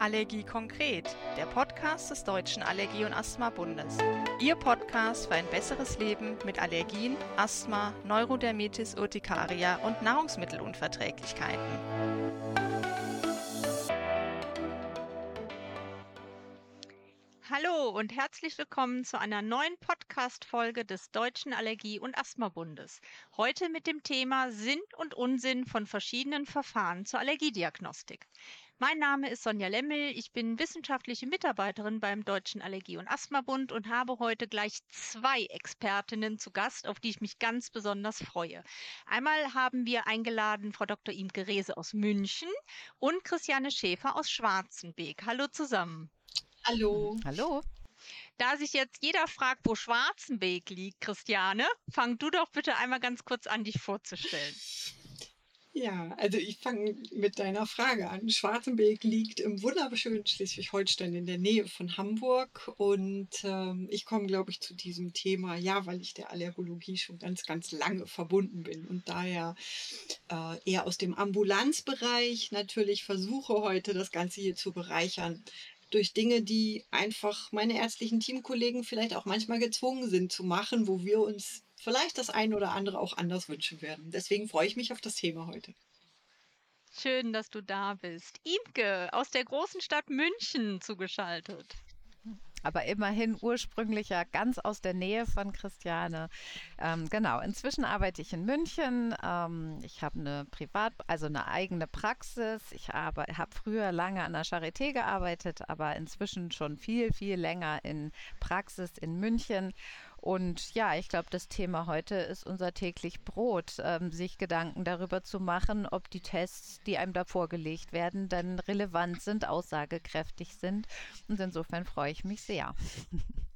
Allergie konkret, der Podcast des Deutschen Allergie- und Asthma-Bundes. Ihr Podcast für ein besseres Leben mit Allergien, Asthma, Neurodermitis Urtikaria und Nahrungsmittelunverträglichkeiten. Hallo und herzlich willkommen zu einer neuen Podcast-Folge des Deutschen Allergie- und Asthma-Bundes. Heute mit dem Thema Sinn und Unsinn von verschiedenen Verfahren zur Allergiediagnostik. Mein Name ist Sonja Lemmel. Ich bin wissenschaftliche Mitarbeiterin beim Deutschen Allergie- und Asthma-Bund und habe heute gleich zwei Expertinnen zu Gast, auf die ich mich ganz besonders freue. Einmal haben wir eingeladen Frau Dr. Imke Rehse aus München und Christiane Schäfer aus Schwarzenbeek. Hallo zusammen. Hallo. Hallo. Da sich jetzt jeder fragt, wo Schwarzenbeek liegt, Christiane, fang du doch bitte einmal ganz kurz an, dich vorzustellen. Ja, also ich fange mit deiner Frage an. Schwarzenberg liegt im wunderschönen Schleswig-Holstein in der Nähe von Hamburg und ähm, ich komme, glaube ich, zu diesem Thema, ja, weil ich der Allergologie schon ganz, ganz lange verbunden bin und daher äh, eher aus dem Ambulanzbereich natürlich versuche heute das Ganze hier zu bereichern durch Dinge, die einfach meine ärztlichen Teamkollegen vielleicht auch manchmal gezwungen sind zu machen, wo wir uns vielleicht das eine oder andere auch anders wünschen werden. Deswegen freue ich mich auf das Thema heute. Schön, dass du da bist. Imke aus der großen Stadt München zugeschaltet. Aber immerhin ursprünglich ja ganz aus der Nähe von Christiane. Ähm, genau, inzwischen arbeite ich in München. Ähm, ich habe eine Privat, also eine eigene Praxis. Ich habe hab früher lange an der Charité gearbeitet, aber inzwischen schon viel, viel länger in Praxis in München und ja, ich glaube, das Thema heute ist unser täglich Brot, ähm, sich Gedanken darüber zu machen, ob die Tests, die einem da vorgelegt werden, dann relevant sind, aussagekräftig sind. Und insofern freue ich mich sehr.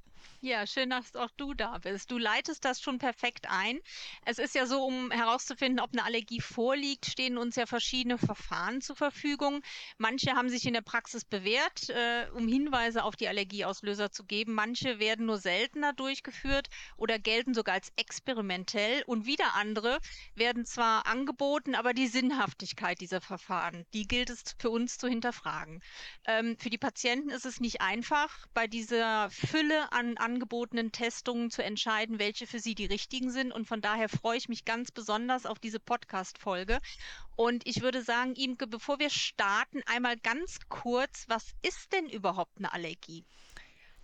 Ja, schön, dass auch du da bist. Du leitest das schon perfekt ein. Es ist ja so, um herauszufinden, ob eine Allergie vorliegt, stehen uns ja verschiedene Verfahren zur Verfügung. Manche haben sich in der Praxis bewährt, äh, um Hinweise auf die Allergieauslöser zu geben. Manche werden nur seltener durchgeführt oder gelten sogar als experimentell. Und wieder andere werden zwar angeboten, aber die Sinnhaftigkeit dieser Verfahren, die gilt es für uns zu hinterfragen. Ähm, für die Patienten ist es nicht einfach, bei dieser Fülle an angebotenen Testungen zu entscheiden, welche für sie die richtigen sind. Und von daher freue ich mich ganz besonders auf diese Podcast-Folge. Und ich würde sagen, Imke, bevor wir starten, einmal ganz kurz, was ist denn überhaupt eine Allergie?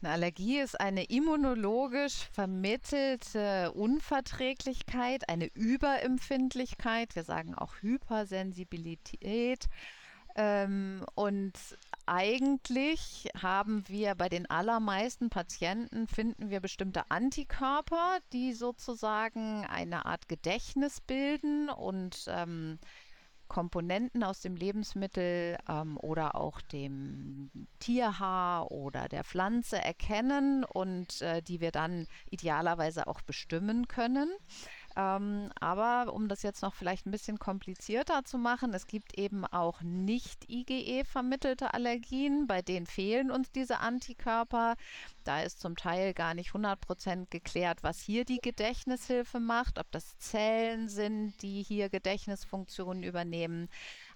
Eine Allergie ist eine immunologisch vermittelte Unverträglichkeit, eine Überempfindlichkeit, wir sagen auch Hypersensibilität. Ähm, und eigentlich haben wir bei den allermeisten Patienten finden wir bestimmte Antikörper, die sozusagen eine Art Gedächtnis bilden und ähm, Komponenten aus dem Lebensmittel ähm, oder auch dem Tierhaar oder der Pflanze erkennen und äh, die wir dann idealerweise auch bestimmen können. Ähm, aber um das jetzt noch vielleicht ein bisschen komplizierter zu machen, es gibt eben auch nicht IgE vermittelte Allergien, bei denen fehlen uns diese Antikörper. Da ist zum Teil gar nicht 100% geklärt, was hier die Gedächtnishilfe macht, ob das Zellen sind, die hier Gedächtnisfunktionen übernehmen.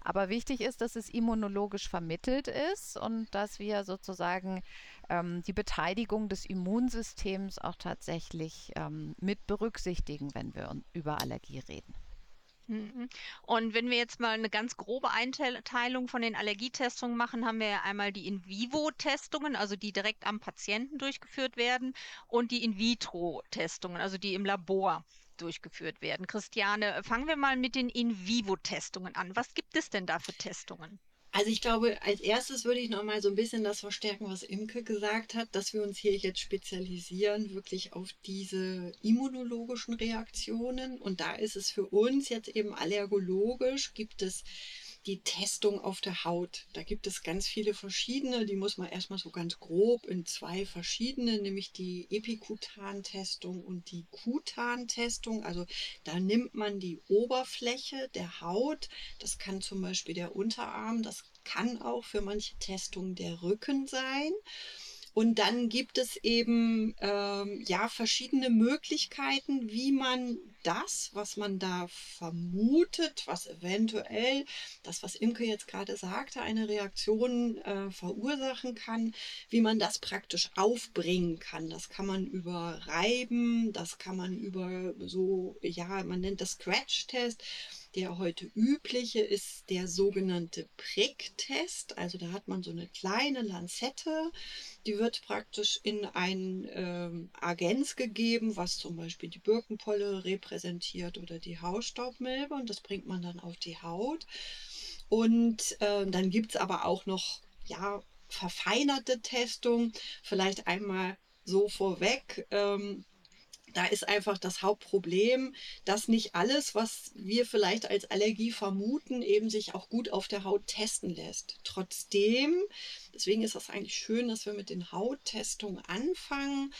Aber wichtig ist, dass es immunologisch vermittelt ist und dass wir sozusagen ähm, die Beteiligung des Immunsystems auch tatsächlich ähm, mit berücksichtigen, wenn wir über Allergie reden. Mhm. Und wenn wir jetzt mal eine ganz grobe Einteilung von den Allergietestungen machen, haben wir ja einmal die In-vivo-Testungen, also die direkt am Patienten durchgeführt werden, und die In-vitro-Testungen, also die im Labor durchgeführt werden. Christiane, fangen wir mal mit den In-vivo-Testungen an. Was gibt es denn da für Testungen? Also ich glaube, als erstes würde ich noch mal so ein bisschen das verstärken, was Imke gesagt hat, dass wir uns hier jetzt spezialisieren wirklich auf diese immunologischen Reaktionen. Und da ist es für uns jetzt eben allergologisch, gibt es die Testung auf der Haut. Da gibt es ganz viele verschiedene, die muss man erstmal so ganz grob in zwei verschiedene, nämlich die Epikutan-Testung und die Kutan-Testung. Also da nimmt man die Oberfläche der Haut, das kann zum Beispiel der Unterarm, das kann auch für manche Testungen der Rücken sein. Und dann gibt es eben ähm, ja verschiedene Möglichkeiten, wie man das, was man da vermutet, was eventuell, das, was Imke jetzt gerade sagte, eine Reaktion äh, verursachen kann, wie man das praktisch aufbringen kann. Das kann man über Reiben, das kann man über so, ja, man nennt das Scratch-Test. Der heute übliche ist der sogenannte Pricktest. Also da hat man so eine kleine Lanzette, die wird praktisch in ein ähm, Agens gegeben, was zum Beispiel die Birkenpolle repräsentiert oder die Hausstaubmilbe und das bringt man dann auf die Haut. Und äh, dann gibt es aber auch noch, ja, verfeinerte Testung. Vielleicht einmal so vorweg. Ähm, da ist einfach das Hauptproblem, dass nicht alles, was wir vielleicht als Allergie vermuten, eben sich auch gut auf der Haut testen lässt. Trotzdem, deswegen ist das eigentlich schön, dass wir mit den Hauttestungen anfangen,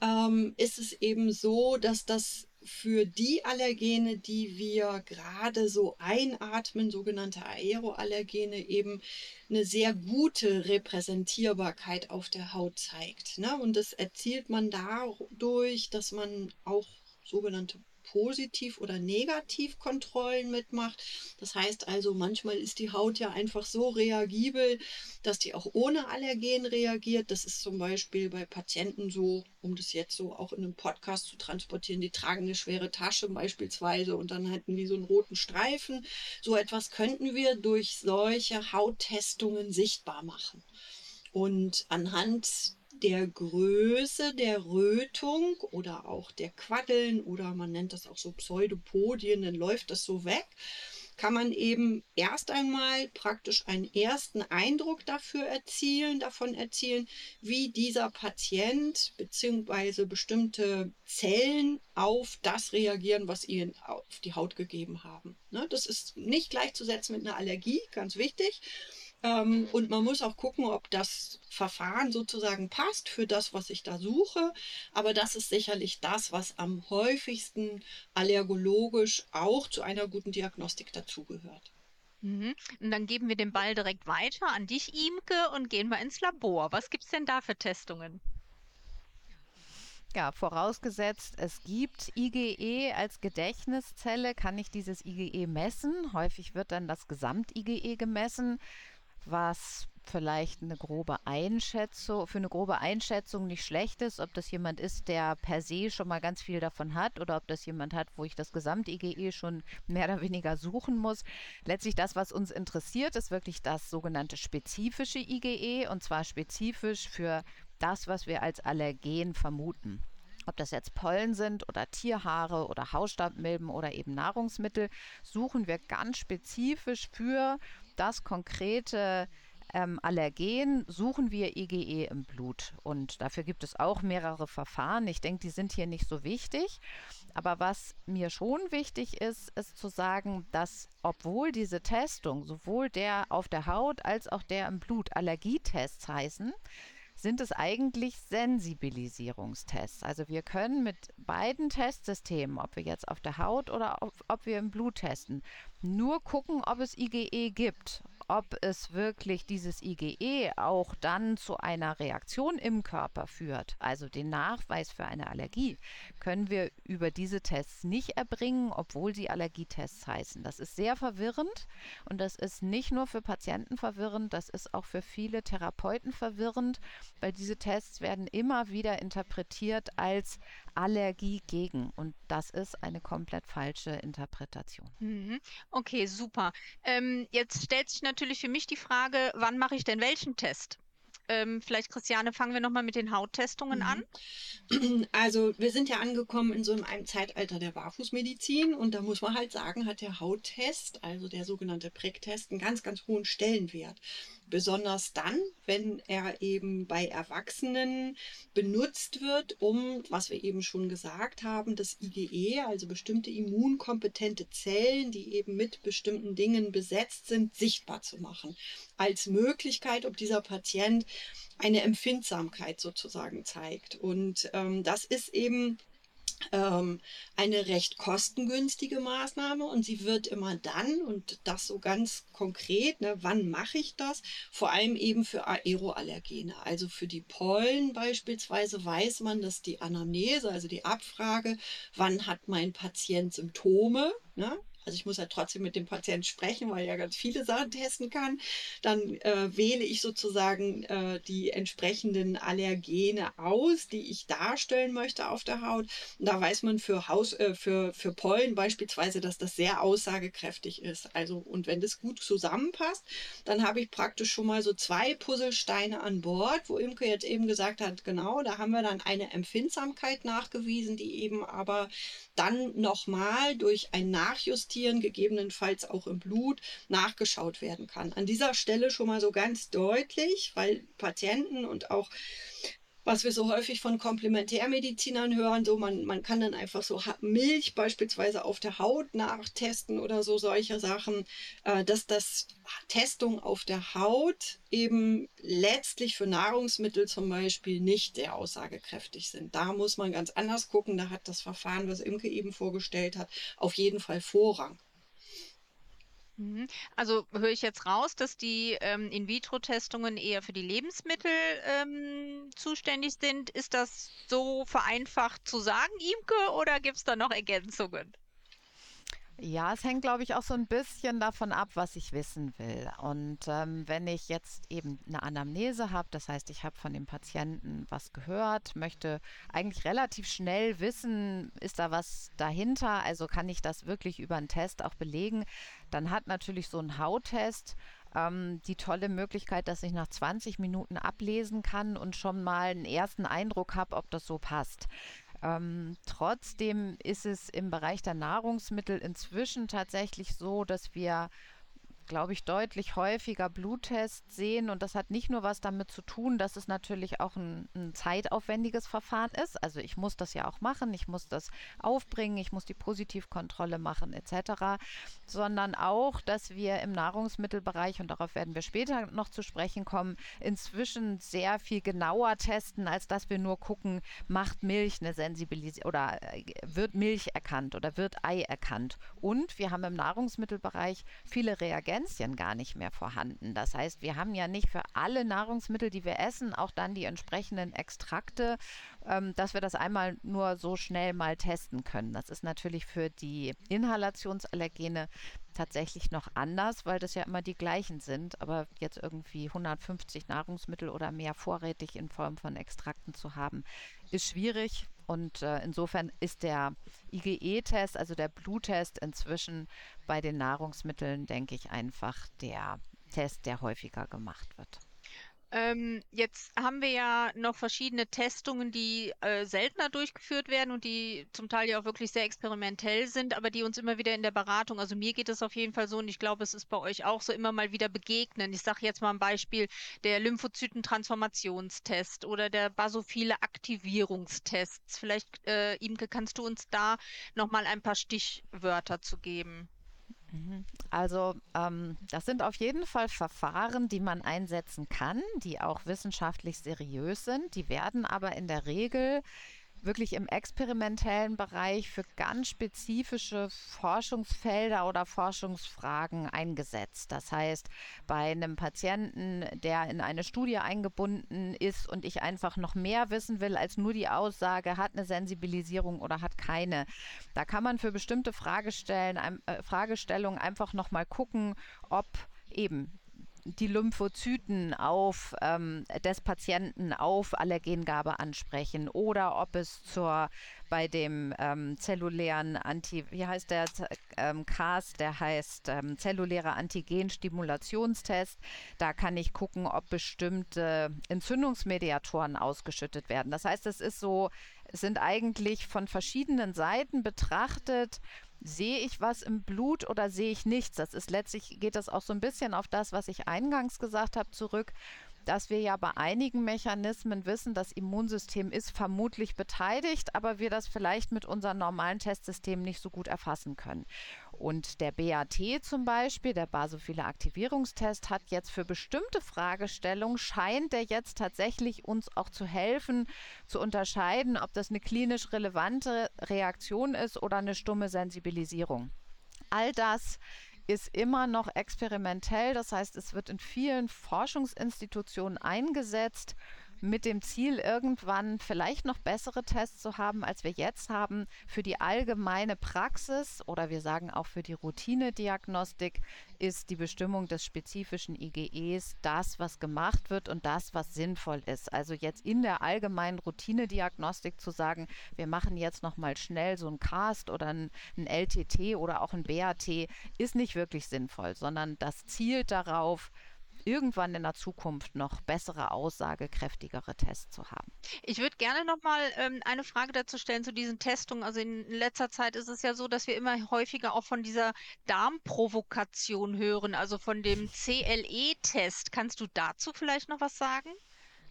ähm, ist es eben so, dass das für die Allergene, die wir gerade so einatmen, sogenannte Aeroallergene, eben eine sehr gute Repräsentierbarkeit auf der Haut zeigt. Ne? Und das erzielt man dadurch, dass man auch sogenannte Positiv- oder Negativkontrollen mitmacht. Das heißt also, manchmal ist die Haut ja einfach so reagibel, dass die auch ohne Allergen reagiert. Das ist zum Beispiel bei Patienten so, um das jetzt so auch in einem Podcast zu transportieren, die tragen eine schwere Tasche beispielsweise und dann hätten die so einen roten Streifen. So etwas könnten wir durch solche Hauttestungen sichtbar machen. Und anhand der Größe der Rötung oder auch der Quaddeln oder man nennt das auch so Pseudopodien, dann läuft das so weg, kann man eben erst einmal praktisch einen ersten Eindruck dafür erzielen, davon erzielen, wie dieser Patient bzw. bestimmte Zellen auf das reagieren, was ihnen auf die Haut gegeben haben. Ne, das ist nicht gleichzusetzen mit einer Allergie, ganz wichtig. Ähm, und man muss auch gucken, ob das Verfahren sozusagen passt für das, was ich da suche. Aber das ist sicherlich das, was am häufigsten allergologisch auch zu einer guten Diagnostik dazugehört. Mhm. Und dann geben wir den Ball direkt weiter an dich, Imke, und gehen wir ins Labor. Was gibt es denn da für Testungen? Ja, vorausgesetzt, es gibt IgE als Gedächtniszelle, kann ich dieses IgE messen. Häufig wird dann das Gesamt-IgE gemessen was vielleicht eine grobe Einschätzung, für eine grobe Einschätzung nicht schlecht ist, ob das jemand ist, der per se schon mal ganz viel davon hat oder ob das jemand hat, wo ich das Gesamt-IgE schon mehr oder weniger suchen muss. Letztlich das, was uns interessiert, ist wirklich das sogenannte spezifische IgE und zwar spezifisch für das, was wir als Allergen vermuten. Ob das jetzt Pollen sind oder Tierhaare oder Hausstaubmilben oder eben Nahrungsmittel, suchen wir ganz spezifisch für das konkrete ähm, Allergen suchen wir IgE im Blut. Und dafür gibt es auch mehrere Verfahren. Ich denke, die sind hier nicht so wichtig. Aber was mir schon wichtig ist, ist zu sagen, dass obwohl diese Testung, sowohl der auf der Haut als auch der im Blut Allergietests heißen, sind es eigentlich Sensibilisierungstests. Also wir können mit beiden Testsystemen, ob wir jetzt auf der Haut oder ob, ob wir im Blut testen, nur gucken, ob es IgE gibt ob es wirklich dieses IgE auch dann zu einer Reaktion im Körper führt, also den Nachweis für eine Allergie, können wir über diese Tests nicht erbringen, obwohl sie Allergietests heißen. Das ist sehr verwirrend und das ist nicht nur für Patienten verwirrend, das ist auch für viele Therapeuten verwirrend, weil diese Tests werden immer wieder interpretiert als Allergie gegen. Und das ist eine komplett falsche Interpretation. Mhm. Okay, super. Ähm, jetzt stellt sich natürlich für mich die Frage, wann mache ich denn welchen Test? Ähm, vielleicht, Christiane, fangen wir nochmal mit den Hauttestungen mhm. an. Also, wir sind ja angekommen in so einem Zeitalter der Barfußmedizin und da muss man halt sagen, hat der Hauttest, also der sogenannte Pricktest, einen ganz, ganz hohen Stellenwert. Besonders dann, wenn er eben bei Erwachsenen benutzt wird, um, was wir eben schon gesagt haben, das IgE, also bestimmte immunkompetente Zellen, die eben mit bestimmten Dingen besetzt sind, sichtbar zu machen. Als Möglichkeit, ob dieser Patient eine Empfindsamkeit sozusagen zeigt. Und ähm, das ist eben ähm, eine recht kostengünstige Maßnahme und sie wird immer dann, und das so ganz konkret, ne, wann mache ich das? Vor allem eben für Aeroallergene. Also für die Pollen beispielsweise weiß man, dass die Anamnese, also die Abfrage, wann hat mein Patient Symptome, ne? Also ich muss ja trotzdem mit dem Patienten sprechen, weil er ja ganz viele Sachen testen kann, dann äh, wähle ich sozusagen äh, die entsprechenden Allergene aus, die ich darstellen möchte auf der Haut. Und da weiß man für, Haus, äh, für, für Pollen beispielsweise, dass das sehr aussagekräftig ist. Also, und wenn das gut zusammenpasst, dann habe ich praktisch schon mal so zwei Puzzlesteine an Bord, wo Imke jetzt eben gesagt hat, genau, da haben wir dann eine Empfindsamkeit nachgewiesen, die eben aber dann nochmal durch ein Nachjustieren, gegebenenfalls auch im Blut, nachgeschaut werden kann. An dieser Stelle schon mal so ganz deutlich, weil Patienten und auch was wir so häufig von Komplementärmedizinern hören, so man, man kann dann einfach so Milch beispielsweise auf der Haut nachtesten oder so solche Sachen, äh, dass das Testung auf der Haut eben letztlich für Nahrungsmittel zum Beispiel nicht sehr aussagekräftig sind. Da muss man ganz anders gucken, da hat das Verfahren, was Imke eben vorgestellt hat, auf jeden Fall Vorrang. Mhm. Also höre ich jetzt raus, dass die ähm, In-vitro-Testungen eher für die Lebensmittel ähm, zuständig sind. Ist das so vereinfacht zu sagen, Imke, oder gibt es da noch Ergänzungen? Ja, es hängt, glaube ich, auch so ein bisschen davon ab, was ich wissen will. Und ähm, wenn ich jetzt eben eine Anamnese habe, das heißt, ich habe von dem Patienten was gehört, möchte eigentlich relativ schnell wissen, ist da was dahinter, also kann ich das wirklich über einen Test auch belegen, dann hat natürlich so ein Hauttest ähm, die tolle Möglichkeit, dass ich nach 20 Minuten ablesen kann und schon mal einen ersten Eindruck habe, ob das so passt. Ähm, trotzdem ist es im Bereich der Nahrungsmittel inzwischen tatsächlich so, dass wir glaube ich, deutlich häufiger Bluttests sehen. Und das hat nicht nur was damit zu tun, dass es natürlich auch ein, ein, zeitaufwendiges Verfahren ist. Also ich muss das ja auch machen, ich muss das aufbringen, ich muss die Positivkontrolle machen etc. Sondern auch, dass wir im Nahrungsmittelbereich, und darauf werden wir später noch zu sprechen kommen, inzwischen sehr viel genauer testen, als dass wir nur gucken, macht Milch eine Sensibilisierung oder äh, wird Milch erkannt oder wird Ei erkannt. Und wir haben im Nahrungsmittelbereich viele Reagenzien Pflänzchen gar nicht mehr vorhanden. Das heißt, wir haben ja nicht für alle Nahrungsmittel, die wir essen, auch dann die entsprechenden Extrakte, ähm, dass wir das einmal nur so schnell mal testen können. Das ist natürlich für die Inhalationsallergene tatsächlich noch anders, weil das ja immer die gleichen sind. Aber jetzt irgendwie 150 Nahrungsmittel oder mehr vorrätig in Form von Extrakten zu haben, ist schwierig. Und äh, insofern ist der IgE-Test, also der Bluttest, inzwischen bei den Nahrungsmitteln, denke ich, einfach der Test, der häufiger gemacht wird. Ähm, jetzt haben wir ja noch verschiedene Testungen, die äh, seltener durchgeführt werden und die zum Teil ja auch wirklich sehr experimentell sind, aber die uns immer wieder in der Beratung, also mir geht es auf jeden Fall so und ich glaube, es ist bei euch auch so, immer mal wieder begegnen. Ich sage jetzt mal ein Beispiel, der Lymphozytentransformationstest oder der basophile Aktivierungstests. Vielleicht, äh, Imke, kannst du uns da nochmal ein paar Stichwörter zu geben? Mhm. Also ähm, das sind auf jeden Fall Verfahren, die man einsetzen kann, die auch wissenschaftlich seriös sind. Die werden aber in der Regel wirklich im experimentellen Bereich für ganz spezifische Forschungsfelder oder Forschungsfragen eingesetzt. Das heißt, bei einem Patienten, der in eine Studie eingebunden ist und ich einfach noch mehr wissen will als nur die Aussage, hat eine Sensibilisierung oder hat keine, da kann man für bestimmte äh, Fragestellungen einfach noch mal gucken, ob eben die Lymphozyten auf ähm, des Patienten auf Allergengabe ansprechen oder ob es zur bei dem ähm, zellulären Anti, wie heißt der ähm, CAS, der heißt ähm, zellulärer Antigenstimulationstest. Da kann ich gucken, ob bestimmte Entzündungsmediatoren ausgeschüttet werden. Das heißt, es ist so, es sind eigentlich von verschiedenen Seiten betrachtet sehe ich was im Blut oder sehe ich nichts? Das ist letztlich, geht das auch so ein bisschen auf das, was ich eingangs gesagt habe, zurück, dass wir ja bei einigen Mechanismen wissen, das Immunsystem ist vermutlich beteiligt, aber wir das vielleicht mit unseren normalen Testsystemen nicht so gut erfassen können. Und der BAT zum Beispiel, der basophile Aktivierungstest, hat jetzt für bestimmte Fragestellungen, scheint der jetzt tatsächlich uns auch zu helfen, zu unterscheiden, ob das eine klinisch relevante Reaktion ist oder eine stumme Sensibilisierung. All das ist immer noch experimentell. Das heißt, es wird in vielen Forschungsinstitutionen eingesetzt mit dem Ziel, irgendwann vielleicht noch bessere Tests zu haben, als wir jetzt haben. Für die allgemeine Praxis oder wir sagen auch für die Routinediagnostik ist die Bestimmung des spezifischen IgEs das, was gemacht wird und das, was sinnvoll ist. Also jetzt in der allgemeinen Routinediagnostik zu sagen, wir machen jetzt noch mal schnell so ein Cast oder ein, ein LTT oder auch ein BAT, ist nicht wirklich sinnvoll, sondern das zielt darauf, irgendwann in der Zukunft noch bessere, aussagekräftigere Tests zu haben. Ich würde gerne noch mal ähm, eine Frage dazu stellen zu diesen Testungen. Also in letzter Zeit ist es ja so, dass wir immer häufiger auch von dieser Darmprovokation hören, also von dem CLE-Test. Kannst du dazu vielleicht noch was sagen?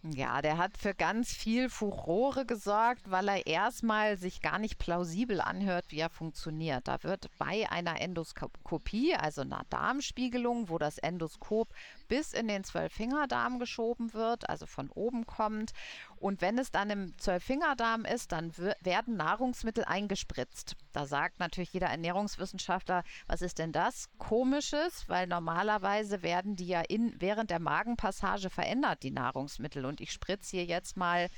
Ja, der hat für ganz viel Furore gesorgt, weil er erstmal sich gar nicht plausibel anhört, wie er funktioniert. Da wird bei einer Endoskopie, also einer Darmspiegelung, wo das Endoskop bis in den Zwölffingerdarm geschoben wird, also von oben kommt. Und wenn es dann im Zwölffingerdarm ist, dann werden Nahrungsmittel eingespritzt. Da sagt natürlich jeder Ernährungswissenschaftler, was ist denn das Komisches? Weil normalerweise werden die ja in, während der Magenpassage verändert, die Nahrungsmittel und ich spritze hier jetzt mal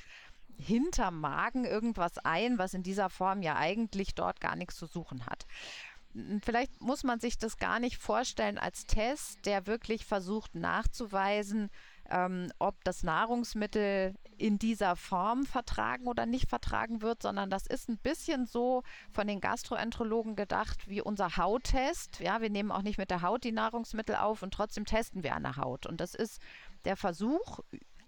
hinterm Magen irgendwas ein, was in dieser Form ja eigentlich dort gar nichts zu suchen hat. Vielleicht muss man sich das gar nicht vorstellen als Test, der wirklich versucht nachzuweisen, ähm, ob das Nahrungsmittel in dieser Form vertragen oder nicht vertragen wird, sondern das ist ein bisschen so von den Gastroenterologen gedacht wie unser Hauttest. Ja, wir nehmen auch nicht mit der Haut die Nahrungsmittel auf und trotzdem testen wir an der Haut. Und das ist der Versuch,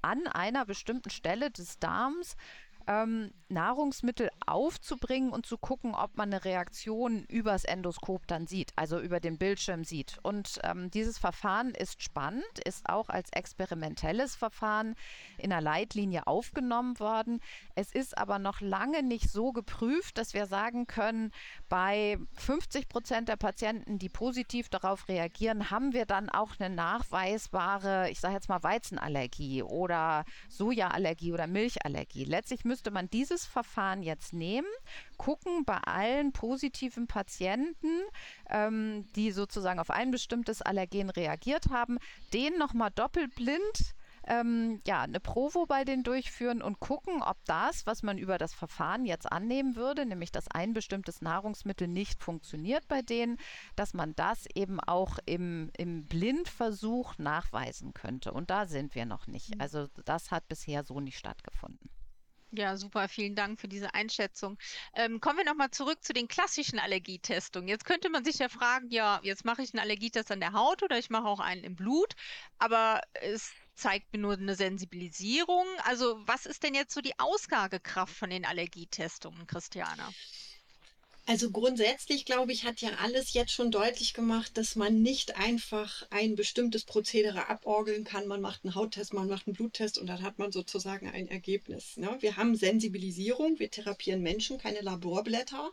an einer bestimmten Stelle des Darms ähm, Nahrungsmittel aufzubringen und zu gucken, ob man eine Reaktion übers Endoskop dann sieht, also über den Bildschirm sieht. Und ähm, dieses Verfahren ist spannend, ist auch als experimentelles Verfahren in der Leitlinie aufgenommen worden. Es ist aber noch lange nicht so geprüft, dass wir sagen können, bei 50 Prozent der Patienten, die positiv darauf reagieren, haben wir dann auch eine nachweisbare, ich sage jetzt mal Weizenallergie oder Sojaallergie oder Milchallergie. Letztlich müsste man dieses Verfahren jetzt nehmen, gucken bei allen positiven Patienten, ähm, die sozusagen auf ein bestimmtes Allergen reagiert haben, den nochmal doppelblind ähm, ja, eine Provo bei denen durchführen und gucken, ob das, was man über das Verfahren jetzt annehmen würde, nämlich dass ein bestimmtes Nahrungsmittel nicht funktioniert bei denen, dass man das eben auch im, im Blindversuch nachweisen könnte. Und da sind wir noch nicht. Mhm. Also das hat bisher so nicht stattgefunden. Ja, super, vielen Dank für diese Einschätzung. Ähm, kommen wir nochmal zurück zu den klassischen Allergietestungen. Jetzt könnte man sich ja fragen, ja, jetzt mache ich einen Allergietest an der Haut oder ich mache auch einen im Blut, aber es zeigt mir nur eine Sensibilisierung. Also was ist denn jetzt so die Ausgabekraft von den Allergietestungen, Christiane? Also grundsätzlich, glaube ich, hat ja alles jetzt schon deutlich gemacht, dass man nicht einfach ein bestimmtes Prozedere aborgeln kann. Man macht einen Hauttest, man macht einen Bluttest und dann hat man sozusagen ein Ergebnis. Ne? Wir haben Sensibilisierung, wir therapieren Menschen, keine Laborblätter.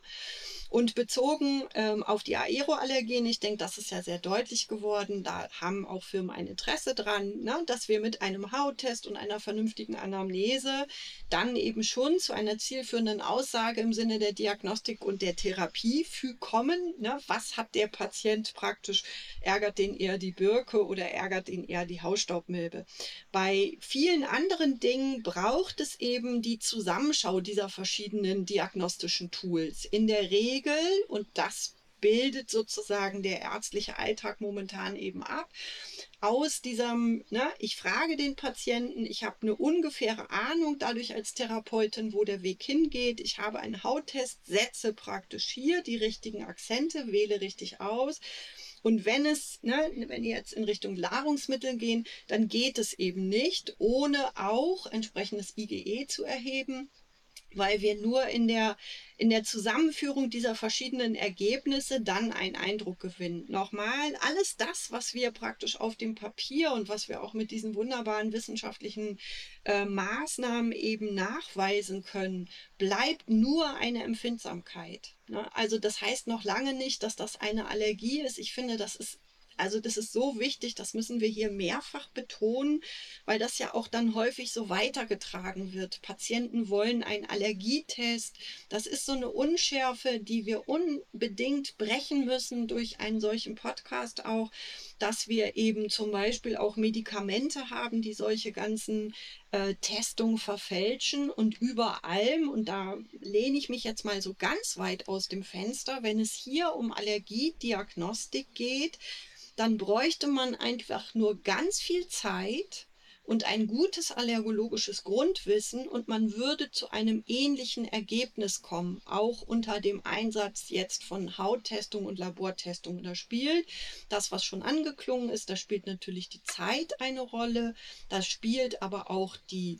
Und bezogen ähm, auf die Aeroallergene, ich denke, das ist ja sehr deutlich geworden, da haben auch Firmen ein Interesse dran, ne, dass wir mit einem Hauttest und einer vernünftigen Anamnese dann eben schon zu einer zielführenden Aussage im Sinne der Diagnostik und der Therapie kommen. Ne, was hat der Patient praktisch, ärgert den eher die Birke oder ärgert ihn eher die Hausstaubmilbe? Bei vielen anderen Dingen braucht es eben die Zusammenschau dieser verschiedenen diagnostischen Tools. In der Regel und das bildet sozusagen der ärztliche Alltag momentan eben ab. Aus diesem, ne, ich frage den Patienten, ich habe eine ungefähre Ahnung dadurch als Therapeutin, wo der Weg hingeht. Ich habe einen Hauttest, setze praktisch hier die richtigen Akzente, wähle richtig aus. Und wenn es, ne, wenn ihr jetzt in Richtung Nahrungsmittel gehen, dann geht es eben nicht, ohne auch entsprechendes IgE zu erheben weil wir nur in der, in der Zusammenführung dieser verschiedenen Ergebnisse dann einen Eindruck gewinnen. Nochmal, alles das, was wir praktisch auf dem Papier und was wir auch mit diesen wunderbaren wissenschaftlichen äh, Maßnahmen eben nachweisen können, bleibt nur eine Empfindsamkeit. Ne? Also das heißt noch lange nicht, dass das eine Allergie ist. Ich finde, das ist also das ist so wichtig, das müssen wir hier mehrfach betonen, weil das ja auch dann häufig so weitergetragen wird. Patienten wollen einen Allergietest. Das ist so eine Unschärfe, die wir unbedingt brechen müssen durch einen solchen Podcast auch, dass wir eben zum Beispiel auch Medikamente haben, die solche ganzen äh, Testungen verfälschen und über allem, und da lehne ich mich jetzt mal so ganz weit aus dem Fenster, wenn es hier um Allergiediagnostik geht, dann bräuchte man einfach nur ganz viel Zeit und ein gutes allergologisches Grundwissen und man würde zu einem ähnlichen Ergebnis kommen, auch unter dem Einsatz jetzt von Hauttestung und Labortestung. Da spielt das, was schon angeklungen ist, da spielt natürlich die Zeit eine Rolle, da spielt aber auch die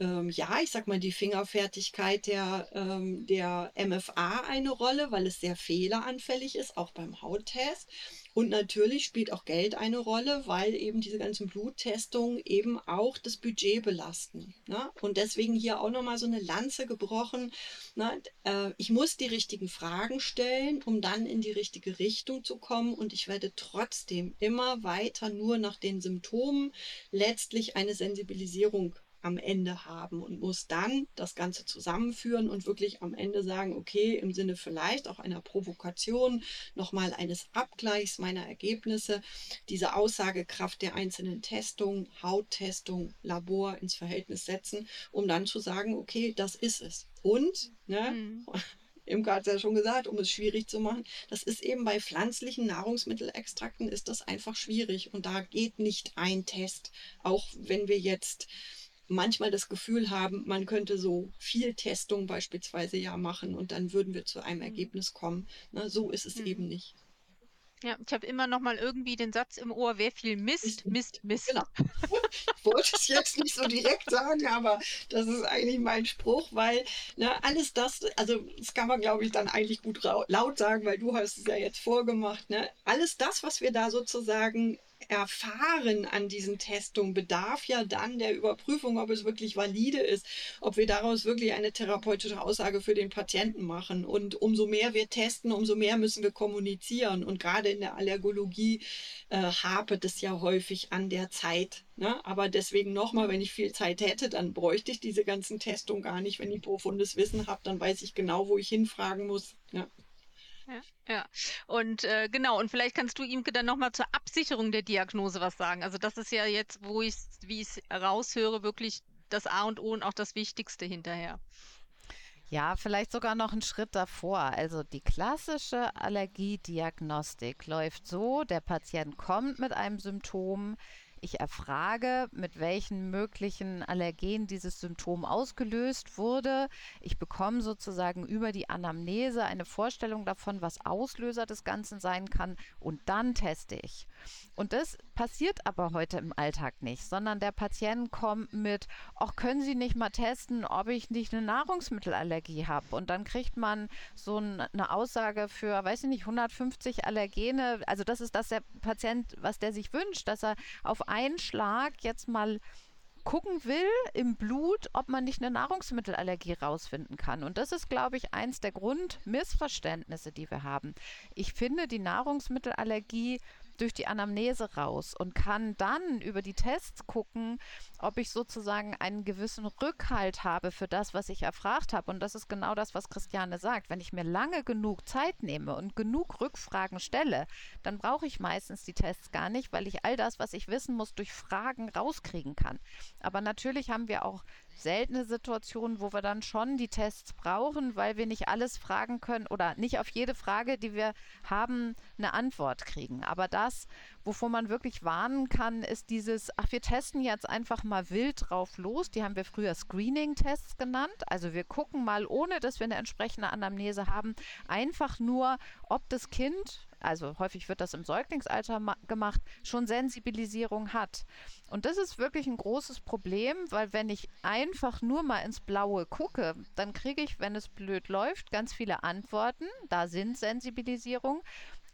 ähm, ja, ich sag mal, die Fingerfertigkeit der, ähm, der MFA eine Rolle, weil es sehr fehleranfällig ist, auch beim Hauttest. Und natürlich spielt auch Geld eine Rolle, weil eben diese ganzen Bluttestungen eben auch das Budget belasten. Ne? Und deswegen hier auch nochmal so eine Lanze gebrochen. Ne? Äh, ich muss die richtigen Fragen stellen, um dann in die richtige Richtung zu kommen. Und ich werde trotzdem immer weiter nur nach den Symptomen letztlich eine Sensibilisierung am Ende haben und muss dann das Ganze zusammenführen und wirklich am Ende sagen, okay, im Sinne vielleicht auch einer Provokation, nochmal eines Abgleichs meiner Ergebnisse, diese Aussagekraft der einzelnen Testungen, Hauttestung, Labor ins Verhältnis setzen, um dann zu sagen, okay, das ist es. Und, ne, mhm. Imke hat es ja schon gesagt, um es schwierig zu machen. Das ist eben bei pflanzlichen Nahrungsmittelextrakten ist das einfach schwierig und da geht nicht ein Test, auch wenn wir jetzt manchmal das Gefühl haben, man könnte so viel Testung beispielsweise ja machen und dann würden wir zu einem mhm. Ergebnis kommen. Na, so ist es mhm. eben nicht. Ja, ich habe immer noch mal irgendwie den Satz im Ohr, wer viel misst, misst, misst. Genau. Ich wollte es jetzt nicht so direkt sagen, aber das ist eigentlich mein Spruch, weil ne, alles das, also das kann man, glaube ich, dann eigentlich gut laut sagen, weil du hast es ja jetzt vorgemacht. Ne? Alles das, was wir da sozusagen erfahren an diesen Testungen, bedarf ja dann der Überprüfung, ob es wirklich valide ist, ob wir daraus wirklich eine therapeutische Aussage für den Patienten machen. Und umso mehr wir testen, umso mehr müssen wir kommunizieren. Und gerade in der Allergologie äh, hapert es ja häufig an der Zeit. Ne? Aber deswegen nochmal, wenn ich viel Zeit hätte, dann bräuchte ich diese ganzen Testungen gar nicht. Wenn ich profundes Wissen habe, dann weiß ich genau, wo ich hinfragen muss. Ja. Ja. Und äh, genau, und vielleicht kannst du ihm dann nochmal zur Absicherung der Diagnose was sagen. Also das ist ja jetzt, wo ich, wie ich es raushöre, wirklich das A und O und auch das Wichtigste hinterher. Ja, vielleicht sogar noch einen Schritt davor. Also die klassische Allergiediagnostik läuft so, der Patient kommt mit einem Symptom, ich erfrage, mit welchen möglichen Allergenen dieses Symptom ausgelöst wurde. Ich bekomme sozusagen über die Anamnese eine Vorstellung davon, was Auslöser des Ganzen sein kann und dann teste ich. Und das passiert aber heute im Alltag nicht, sondern der Patient kommt mit, auch können Sie nicht mal testen, ob ich nicht eine Nahrungsmittelallergie habe. Und dann kriegt man so eine Aussage für, weiß ich nicht, 150 Allergene. Also das ist das der Patient, was der sich wünscht, dass er auf einen Schlag jetzt mal gucken will im Blut, ob man nicht eine Nahrungsmittelallergie rausfinden kann. Und das ist, glaube ich, eins der Grundmissverständnisse, die wir haben. Ich finde, die Nahrungsmittelallergie durch die Anamnese raus und kann dann über die Tests gucken, ob ich sozusagen einen gewissen Rückhalt habe für das, was ich erfragt habe. Und das ist genau das, was Christiane sagt. Wenn ich mir lange genug Zeit nehme und genug Rückfragen stelle, dann brauche ich meistens die Tests gar nicht, weil ich all das, was ich wissen muss, durch Fragen rauskriegen kann. Aber natürlich haben wir auch seltene Situationen, wo wir dann schon die Tests brauchen, weil wir nicht alles fragen können oder nicht auf jede Frage, die wir haben, eine Antwort kriegen. Aber das, wovor man wirklich warnen kann, ist dieses, ach, wir testen jetzt einfach mal wild drauf los. Die haben wir früher Screening-Tests genannt. Also wir gucken mal, ohne dass wir eine entsprechende Anamnese haben, einfach nur, ob das Kind also häufig wird das im Säuglingsalter gemacht, schon Sensibilisierung hat. Und das ist wirklich ein großes Problem, weil wenn ich einfach nur mal ins Blaue gucke, dann kriege ich, wenn es blöd läuft, ganz viele Antworten. Da sind Sensibilisierung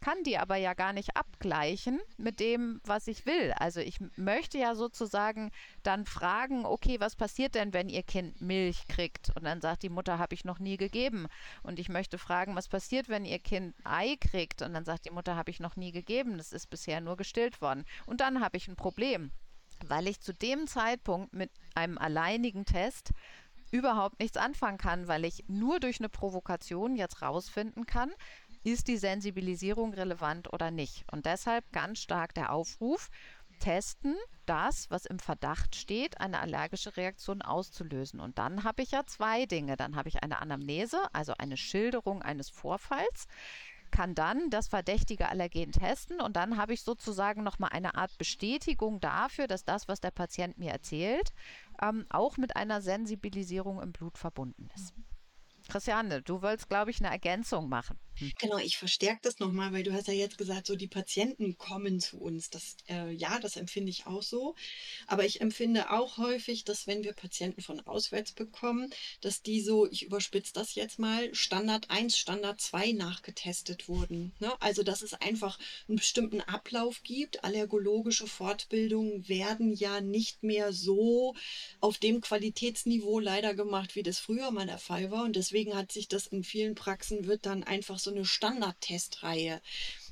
kann die aber ja gar nicht abgleichen mit dem, was ich will. Also ich möchte ja sozusagen dann fragen, okay, was passiert denn, wenn ihr Kind Milch kriegt? Und dann sagt die Mutter, habe ich noch nie gegeben. Und ich möchte fragen, was passiert, wenn ihr Kind Ei kriegt? Und dann sagt die Mutter, habe ich noch nie gegeben. Das ist bisher nur gestillt worden. Und dann habe ich ein Problem, weil ich zu dem Zeitpunkt mit einem alleinigen Test überhaupt nichts anfangen kann, weil ich nur durch eine Provokation jetzt rausfinden kann, ist die Sensibilisierung relevant oder nicht. Und deshalb ganz stark der Aufruf, testen das, was im Verdacht steht, eine allergische Reaktion auszulösen. Und dann habe ich ja zwei Dinge. Dann habe ich eine Anamnese, also eine Schilderung eines Vorfalls, kann dann das verdächtige Allergen testen und dann habe ich sozusagen nochmal eine Art Bestätigung dafür, dass das, was der Patient mir erzählt, ähm, auch mit einer Sensibilisierung im Blut verbunden ist. Christiane, du wolltest, glaube ich, eine Ergänzung machen. Hm. Genau, ich verstärke das nochmal, weil du hast ja jetzt gesagt, so die Patienten kommen zu uns. Das, äh, ja, das empfinde ich auch so. Aber ich empfinde auch häufig, dass wenn wir Patienten von auswärts bekommen, dass die so, ich überspitze das jetzt mal, Standard 1, Standard 2 nachgetestet wurden. Ne? Also, dass es einfach einen bestimmten Ablauf gibt. Allergologische Fortbildungen werden ja nicht mehr so auf dem Qualitätsniveau leider gemacht, wie das früher mal der Fall war. Und deswegen hat sich das in vielen Praxen, wird dann einfach so eine Standardtestreihe.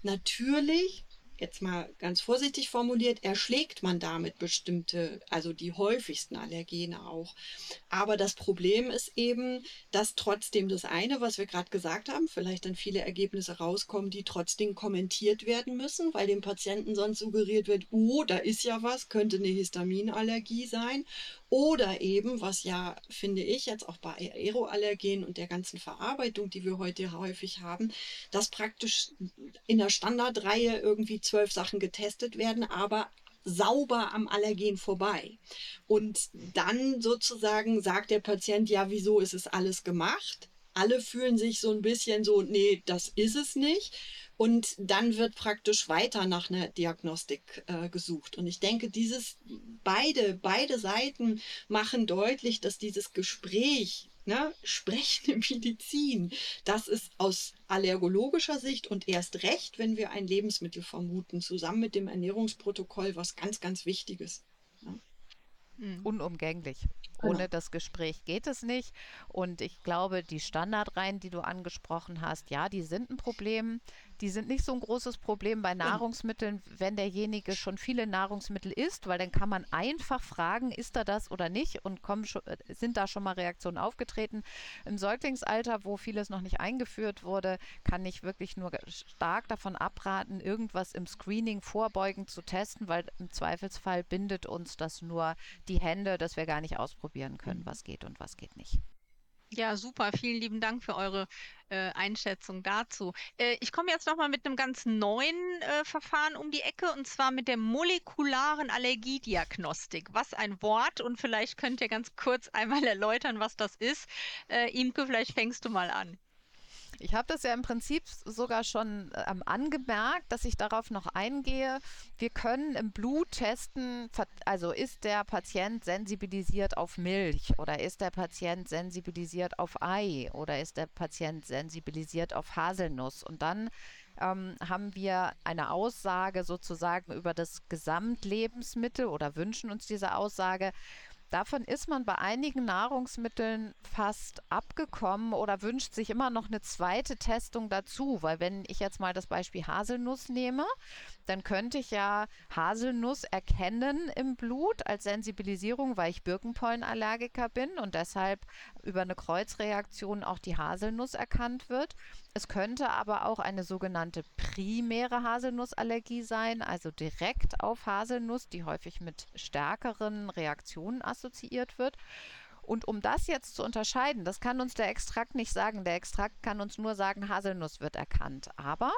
Natürlich jetzt mal ganz vorsichtig formuliert, erschlägt man damit bestimmte, also die häufigsten Allergene auch. Aber das Problem ist eben, dass trotzdem das eine, was wir gerade gesagt haben, vielleicht dann viele Ergebnisse rauskommen, die trotzdem kommentiert werden müssen, weil dem Patienten sonst suggeriert wird, oh, da ist ja was, könnte eine Histaminallergie sein. Oder eben, was ja, finde ich, jetzt auch bei Aeroallergen und der ganzen Verarbeitung, die wir heute häufig haben, dass praktisch in der Standardreihe irgendwie zwölf Sachen getestet werden, aber sauber am Allergen vorbei. Und dann sozusagen sagt der Patient, ja, wieso ist es alles gemacht? Alle fühlen sich so ein bisschen so, nee, das ist es nicht. Und dann wird praktisch weiter nach einer Diagnostik äh, gesucht. Und ich denke, dieses beide, beide Seiten machen deutlich, dass dieses Gespräch ne, sprechende Medizin, das ist aus allergologischer Sicht und erst recht, wenn wir ein Lebensmittel vermuten, zusammen mit dem Ernährungsprotokoll was ganz, ganz Wichtiges. Ne? Unumgänglich. Ohne genau. das Gespräch geht es nicht. Und ich glaube, die Standardreihen, die du angesprochen hast, ja, die sind ein Problem. Die sind nicht so ein großes Problem bei Nahrungsmitteln, wenn derjenige schon viele Nahrungsmittel isst, weil dann kann man einfach fragen, ist er das oder nicht und kommen schon, äh, sind da schon mal Reaktionen aufgetreten. Im Säuglingsalter, wo vieles noch nicht eingeführt wurde, kann ich wirklich nur stark davon abraten, irgendwas im Screening vorbeugend zu testen, weil im Zweifelsfall bindet uns das nur die Hände, dass wir gar nicht ausprobieren können, mhm. was geht und was geht nicht. Ja, super. Vielen lieben Dank für eure äh, Einschätzung dazu. Äh, ich komme jetzt nochmal mit einem ganz neuen äh, Verfahren um die Ecke und zwar mit der molekularen Allergiediagnostik. Was ein Wort und vielleicht könnt ihr ganz kurz einmal erläutern, was das ist. Äh, Imke, vielleicht fängst du mal an. Ich habe das ja im Prinzip sogar schon ähm, angemerkt, dass ich darauf noch eingehe. Wir können im Blut testen, also ist der Patient sensibilisiert auf Milch oder ist der Patient sensibilisiert auf Ei oder ist der Patient sensibilisiert auf Haselnuss. Und dann ähm, haben wir eine Aussage sozusagen über das Gesamtlebensmittel oder wünschen uns diese Aussage. Davon ist man bei einigen Nahrungsmitteln fast abgekommen oder wünscht sich immer noch eine zweite Testung dazu, weil wenn ich jetzt mal das Beispiel Haselnuss nehme, dann könnte ich ja Haselnuss erkennen im Blut als Sensibilisierung, weil ich Birkenpollenallergiker bin und deshalb über eine Kreuzreaktion auch die Haselnuss erkannt wird. Es könnte aber auch eine sogenannte primäre Haselnussallergie sein, also direkt auf Haselnuss, die häufig mit stärkeren Reaktionen assoziiert wird. Und um das jetzt zu unterscheiden, das kann uns der Extrakt nicht sagen. Der Extrakt kann uns nur sagen, Haselnuss wird erkannt. Aber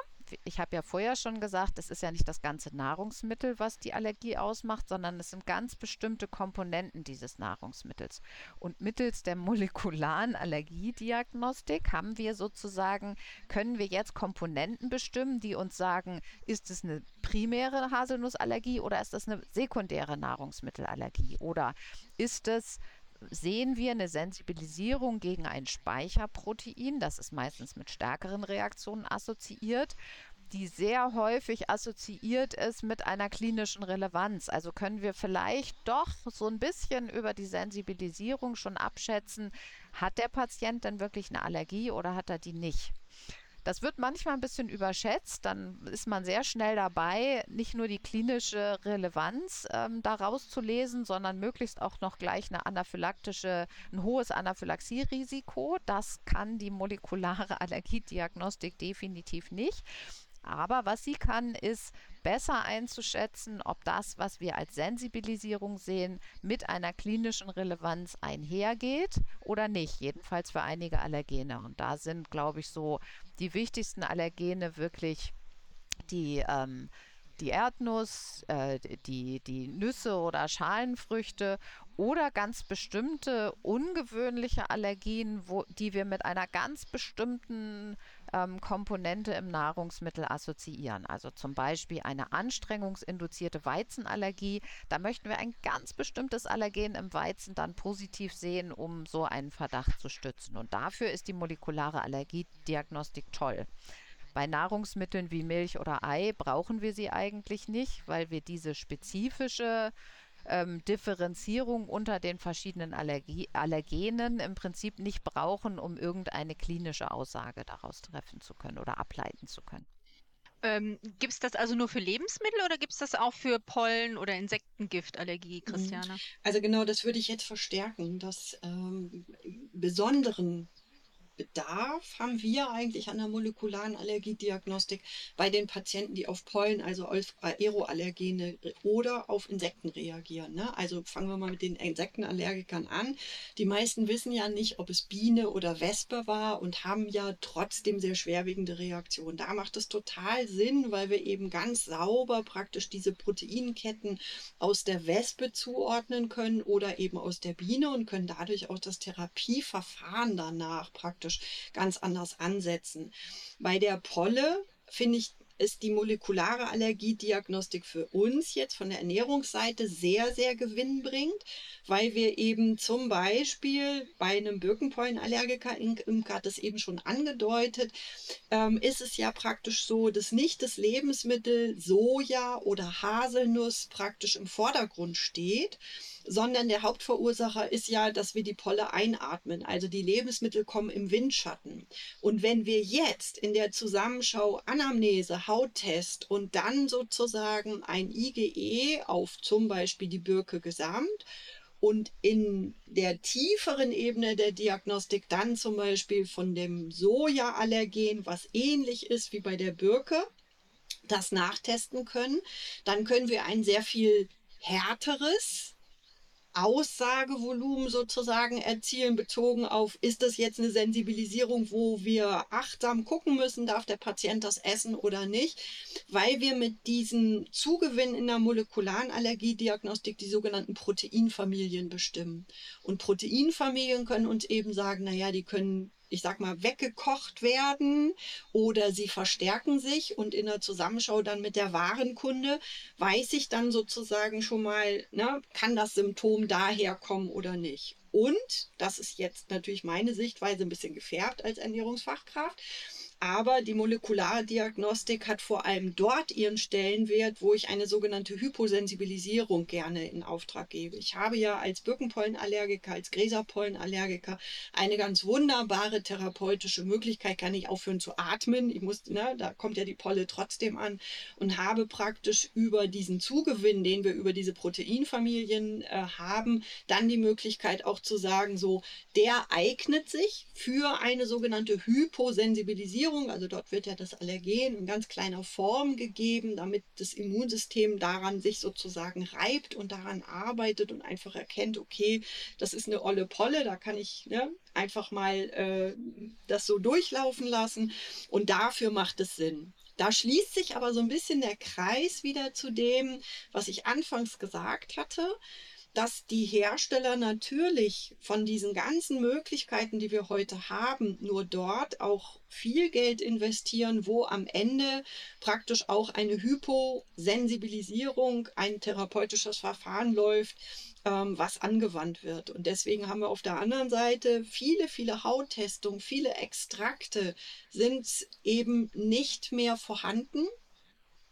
ich habe ja vorher schon gesagt, es ist ja nicht das ganze Nahrungsmittel, was die Allergie ausmacht, sondern es sind ganz bestimmte Komponenten dieses Nahrungsmittels. Und mittels der molekularen Allergiediagnostik haben wir sozusagen, können wir jetzt Komponenten bestimmen, die uns sagen, ist es eine primäre Haselnussallergie oder ist das eine sekundäre Nahrungsmittelallergie oder ist es sehen wir eine Sensibilisierung gegen ein Speicherprotein, das ist meistens mit stärkeren Reaktionen assoziiert, die sehr häufig assoziiert ist mit einer klinischen Relevanz. Also können wir vielleicht doch so ein bisschen über die Sensibilisierung schon abschätzen, hat der Patient denn wirklich eine Allergie oder hat er die nicht? Das wird manchmal ein bisschen überschätzt. Dann ist man sehr schnell dabei, nicht nur die klinische Relevanz ähm, daraus zu lesen, sondern möglichst auch noch gleich eine anaphylaktische, ein hohes Anaphylaxierisiko. Das kann die molekulare Allergiediagnostik definitiv nicht. Aber was sie kann, ist besser einzuschätzen, ob das, was wir als Sensibilisierung sehen, mit einer klinischen Relevanz einhergeht oder nicht. Jedenfalls für einige Allergene. Und da sind, glaube ich, so die wichtigsten Allergene wirklich die ähm, die Erdnuss, äh, die, die Nüsse oder Schalenfrüchte oder ganz bestimmte ungewöhnliche Allergien, wo, die wir mit einer ganz bestimmten ähm, Komponente im Nahrungsmittel assoziieren. Also zum Beispiel eine anstrengungsinduzierte Weizenallergie. Da möchten wir ein ganz bestimmtes Allergen im Weizen dann positiv sehen, um so einen Verdacht zu stützen. Und dafür ist die molekulare Allergiediagnostik toll. Bei Nahrungsmitteln wie Milch oder Ei brauchen wir sie eigentlich nicht, weil wir diese spezifische ähm, Differenzierung unter den verschiedenen Allergie Allergenen im Prinzip nicht brauchen, um irgendeine klinische Aussage daraus treffen zu können oder ableiten zu können. Ähm, gibt es das also nur für Lebensmittel oder gibt es das auch für Pollen- oder Insektengiftallergie, mhm. Christiane? Also genau, das würde ich jetzt verstärken, dass ähm, besonderen Bedarf haben wir eigentlich an der molekularen Allergiediagnostik bei den Patienten, die auf Pollen, also Aeroallergene oder auf Insekten reagieren. Ne? Also fangen wir mal mit den Insektenallergikern an. Die meisten wissen ja nicht, ob es Biene oder Wespe war und haben ja trotzdem sehr schwerwiegende Reaktionen. Da macht es total Sinn, weil wir eben ganz sauber praktisch diese Proteinketten aus der Wespe zuordnen können oder eben aus der Biene und können dadurch auch das Therapieverfahren danach praktisch biologisch ganz anders ansetzen. Bei der Polle finde ich ist die molekulare Allergiediagnostik für uns jetzt von der Ernährungsseite sehr, sehr gewinnbringend, weil wir eben zum Beispiel bei einem Birkenpollenallergiker, Imke hat es eben schon angedeutet, ähm, ist es ja praktisch so, dass nicht das Lebensmittel Soja oder Haselnuss praktisch im Vordergrund steht, sondern der Hauptverursacher ist ja, dass wir die Polle einatmen. Also die Lebensmittel kommen im Windschatten. Und wenn wir jetzt in der Zusammenschau Anamnese, Hauttest und dann sozusagen ein IgE auf zum Beispiel die Birke gesamt und in der tieferen Ebene der Diagnostik dann zum Beispiel von dem Sojaallergen, was ähnlich ist wie bei der Birke, das nachtesten können, dann können wir ein sehr viel härteres Aussagevolumen sozusagen erzielen, bezogen auf, ist das jetzt eine Sensibilisierung, wo wir achtsam gucken müssen, darf der Patient das essen oder nicht, weil wir mit diesem Zugewinn in der molekularen Allergiediagnostik die sogenannten Proteinfamilien bestimmen. Und Proteinfamilien können uns eben sagen, naja, die können ich sag mal, weggekocht werden oder sie verstärken sich und in der Zusammenschau dann mit der Warenkunde weiß ich dann sozusagen schon mal, ne, kann das Symptom daher kommen oder nicht. Und, das ist jetzt natürlich meine Sichtweise ein bisschen gefärbt als Ernährungsfachkraft, aber die Molekulardiagnostik hat vor allem dort ihren Stellenwert, wo ich eine sogenannte Hyposensibilisierung gerne in Auftrag gebe. Ich habe ja als Birkenpollenallergiker, als Gräserpollenallergiker eine ganz wunderbare therapeutische Möglichkeit, kann ich aufhören zu atmen. Ich muss, ne, da kommt ja die Polle trotzdem an und habe praktisch über diesen Zugewinn, den wir über diese Proteinfamilien äh, haben, dann die Möglichkeit auch zu sagen, so, der eignet sich für eine sogenannte Hyposensibilisierung Dosierung, also dort wird ja das Allergen in ganz kleiner Form gegeben, damit das Immunsystem daran sich sozusagen reibt und daran arbeitet und einfach erkennt, okay, das ist eine olle Polle, da kann ich ne, einfach mal äh, das so durchlaufen lassen. Und dafür macht es Sinn. Da schließt sich aber so ein bisschen der Kreis wieder zu dem, was ich anfangs gesagt hatte dass die Hersteller natürlich von diesen ganzen Möglichkeiten, die wir heute haben, nur dort auch viel Geld investieren, wo am Ende praktisch auch eine Hyposensibilisierung, ein therapeutisches Verfahren läuft, ähm, was angewandt wird. Und deswegen haben wir auf der anderen Seite viele, viele Hauttestungen, viele Extrakte sind eben nicht mehr vorhanden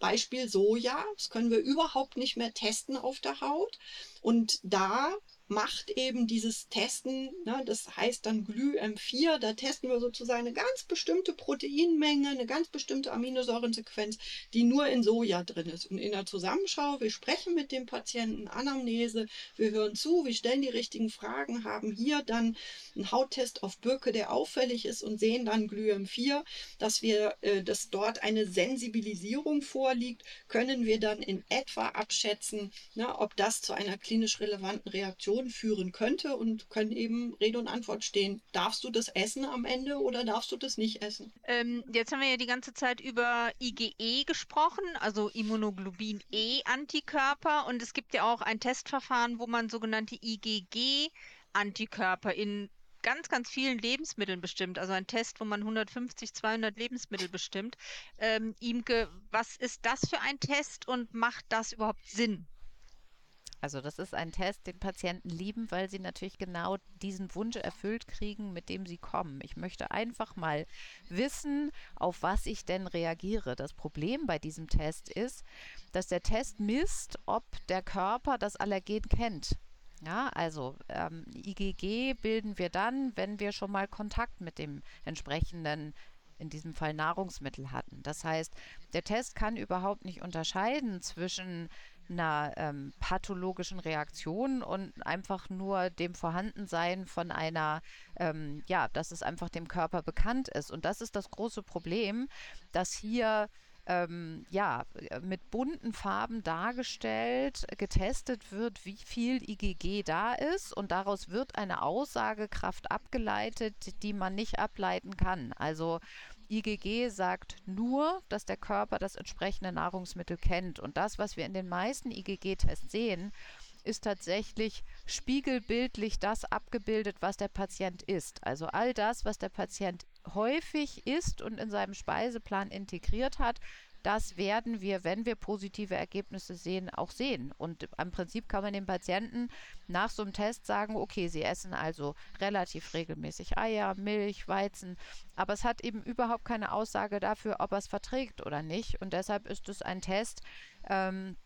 Beispiel Soja, das können wir überhaupt nicht mehr testen auf der Haut. Und da macht eben dieses Testen, ne, das heißt dann GlyM4, da testen wir sozusagen eine ganz bestimmte Proteinmenge, eine ganz bestimmte Aminosäurensequenz, die nur in Soja drin ist. Und in der Zusammenschau, wir sprechen mit dem Patienten, Anamnese, wir hören zu, wir stellen die richtigen Fragen, haben hier dann einen Hauttest auf Birke, der auffällig ist und sehen dann GlyM4, dass wir, äh, dass dort eine Sensibilisierung vorliegt, können wir dann in etwa abschätzen, ne, ob das zu einer klinisch relevanten Reaktion Diskussion führen könnte und können eben Rede und Antwort stehen. Darfst du das essen am Ende oder darfst du das nicht essen? Ähm, jetzt haben wir ja die ganze Zeit über IgE gesprochen, also Immunoglobin E-Antikörper. Und es gibt ja auch ein Testverfahren, wo man sogenannte IgG-Antikörper in ganz, ganz vielen Lebensmitteln bestimmt. Also ein Test, wo man 150, 200 Lebensmittel bestimmt. Ähm, Imke, was ist das für ein Test und macht das überhaupt Sinn? Also das ist ein Test, den Patienten lieben, weil sie natürlich genau diesen Wunsch erfüllt kriegen, mit dem sie kommen. Ich möchte einfach mal wissen, auf was ich denn reagiere. Das Problem bei diesem Test ist, dass der Test misst, ob der Körper das Allergen kennt. Ja, also ähm, IgG bilden wir dann, wenn wir schon mal Kontakt mit dem entsprechenden in diesem Fall Nahrungsmittel hatten. Das heißt, der Test kann überhaupt nicht unterscheiden zwischen einer ähm, pathologischen Reaktion und einfach nur dem Vorhandensein von einer, ähm, ja, dass es einfach dem Körper bekannt ist. Und das ist das große Problem, dass hier ähm, ja, mit bunten Farben dargestellt, getestet wird, wie viel IgG da ist und daraus wird eine Aussagekraft abgeleitet, die man nicht ableiten kann. Also IgG sagt nur, dass der Körper das entsprechende Nahrungsmittel kennt. Und das, was wir in den meisten IgG-Tests sehen, ist tatsächlich spiegelbildlich das abgebildet, was der Patient isst. Also all das, was der Patient häufig isst und in seinem Speiseplan integriert hat, das werden wir, wenn wir positive Ergebnisse sehen, auch sehen. Und im Prinzip kann man den Patienten nach so einem Test sagen, okay, sie essen also relativ regelmäßig Eier, Milch, Weizen, aber es hat eben überhaupt keine Aussage dafür, ob er es verträgt oder nicht. Und deshalb ist es ein Test, ähm,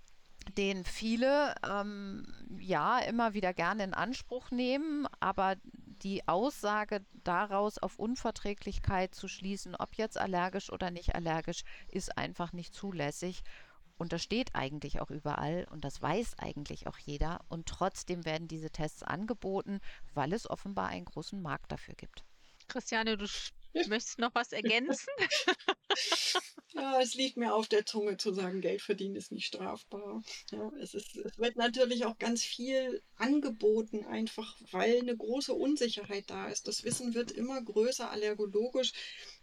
den viele ähm, ja immer wieder gerne in Anspruch nehmen, aber die Aussage daraus auf Unverträglichkeit zu schließen, ob jetzt allergisch oder nicht allergisch, ist einfach nicht zulässig. Und das steht eigentlich auch überall und das weiß eigentlich auch jeder. Und trotzdem werden diese Tests angeboten, weil es offenbar einen großen Markt dafür gibt. Christiane, du möchtest noch was ergänzen? Ja, es liegt mir auf der Zunge zu sagen, Geld verdienen ist nicht strafbar. Ja, es, ist, es wird natürlich auch ganz viel angeboten, einfach weil eine große Unsicherheit da ist. Das Wissen wird immer größer allergologisch.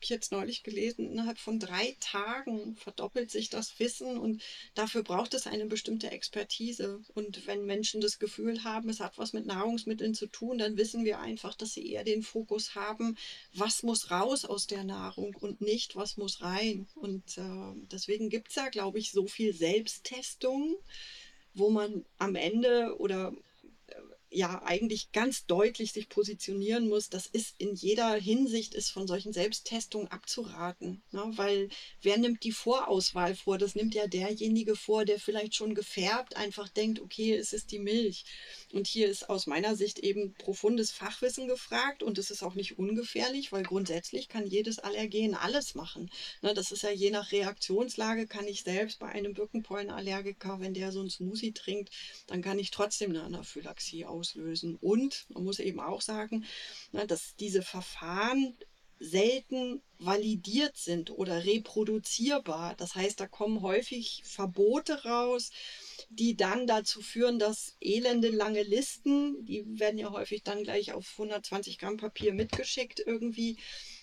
Ich jetzt neulich gelesen, innerhalb von drei Tagen verdoppelt sich das Wissen und dafür braucht es eine bestimmte Expertise. Und wenn Menschen das Gefühl haben, es hat was mit Nahrungsmitteln zu tun, dann wissen wir einfach, dass sie eher den Fokus haben, was muss raus aus der Nahrung und nicht, was muss rein. Und und äh, deswegen gibt es ja, glaube ich, so viel Selbsttestung, wo man am Ende oder ja eigentlich ganz deutlich sich positionieren muss, das ist in jeder Hinsicht ist von solchen Selbsttestungen abzuraten. Ne? Weil wer nimmt die Vorauswahl vor? Das nimmt ja derjenige vor, der vielleicht schon gefärbt einfach denkt, okay, es ist die Milch. Und hier ist aus meiner Sicht eben profundes Fachwissen gefragt und es ist auch nicht ungefährlich, weil grundsätzlich kann jedes Allergen alles machen. Ne? Das ist ja je nach Reaktionslage, kann ich selbst bei einem Birkenpollenallergiker, wenn der so ein Smoothie trinkt, dann kann ich trotzdem eine Anaphylaxie aus auslösen. Und man muss eben auch sagen, ne, dass diese Verfahren selten validiert sind oder reproduzierbar. Das heißt, da kommen häufig Verbote raus, die dann dazu führen, dass elende lange Listen, die werden ja häufig dann gleich auf 120 Gramm Papier mitgeschickt irgendwie,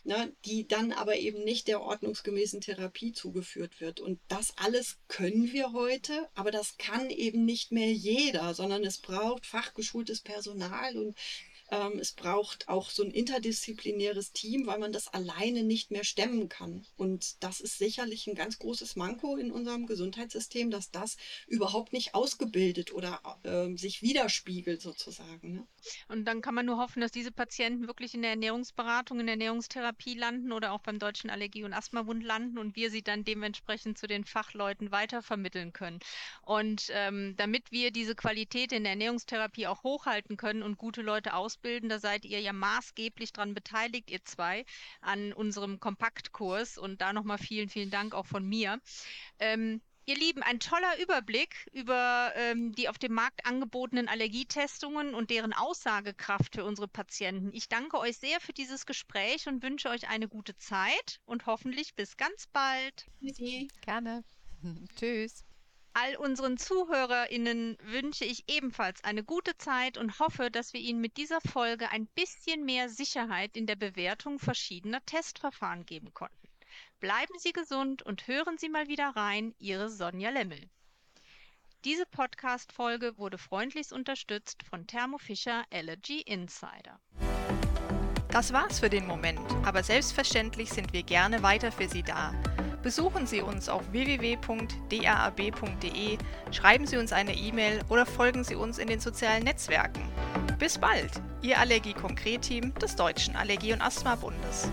ne, die dann aber eben nicht der ordnungsgemäßen Therapie zugeführt wird. Und das alles können wir heute, aber das kann eben nicht mehr jeder, sondern es braucht fachgeschultes Personal und ähm, es braucht auch so ein interdisziplinäres Team, weil man das alleine nicht mehr stemmen kann. Und das ist sicherlich ein ganz großes Manko in unserem Gesundheitssystem, dass das überhaupt nicht ausgebildet oder äh, sich widerspiegelt sozusagen. Ne? Und dann kann man nur hoffen, dass diese Patienten wirklich in der Ernährungsberatung, in der Ernährungstherapie landen oder auch beim Deutschen Allergie- und Asthmabund landen und wir sie dann dementsprechend zu den Fachleuten weitervermitteln können. Und ähm, damit wir diese Qualität in der Ernährungstherapie auch hochhalten können und gute Leute ausbilden, ausbilden. Da seid ihr ja maßgeblich dran beteiligt, ihr zwei, an unserem Kompaktkurs. Und da nochmal vielen, vielen Dank auch von mir. Ähm, Ihr Lieben, ein toller Überblick über ähm, die auf dem Markt angebotenen Allergietestungen und deren Aussagekraft für unsere Patienten. Ich danke euch sehr für dieses Gespräch und wünsche euch eine gute Zeit und hoffentlich bis ganz bald. Gerne. Tschüss. All unseren ZuhörerInnen wünsche ich ebenfalls eine gute Zeit und hoffe, dass wir Ihnen mit dieser Folge ein bisschen mehr Sicherheit in der Bewertung verschiedener Testverfahren geben konnten. Bleiben Sie gesund und hören Sie mal wieder rein, Ihre Sonja Lemmel. Diese Podcast-Folge wurde freundlichst unterstützt von Thermo Fisher Allergy Insider. Das war's für den Moment, aber selbstverständlich sind wir gerne weiter für Sie da. Besuchen Sie uns auf www.daab.de, schreiben Sie uns eine E-Mail oder folgen Sie uns in den sozialen Netzwerken. Bis bald, Ihr Allergie-Konkret-Team des Deutschen Allergie- und Asthma-Bundes.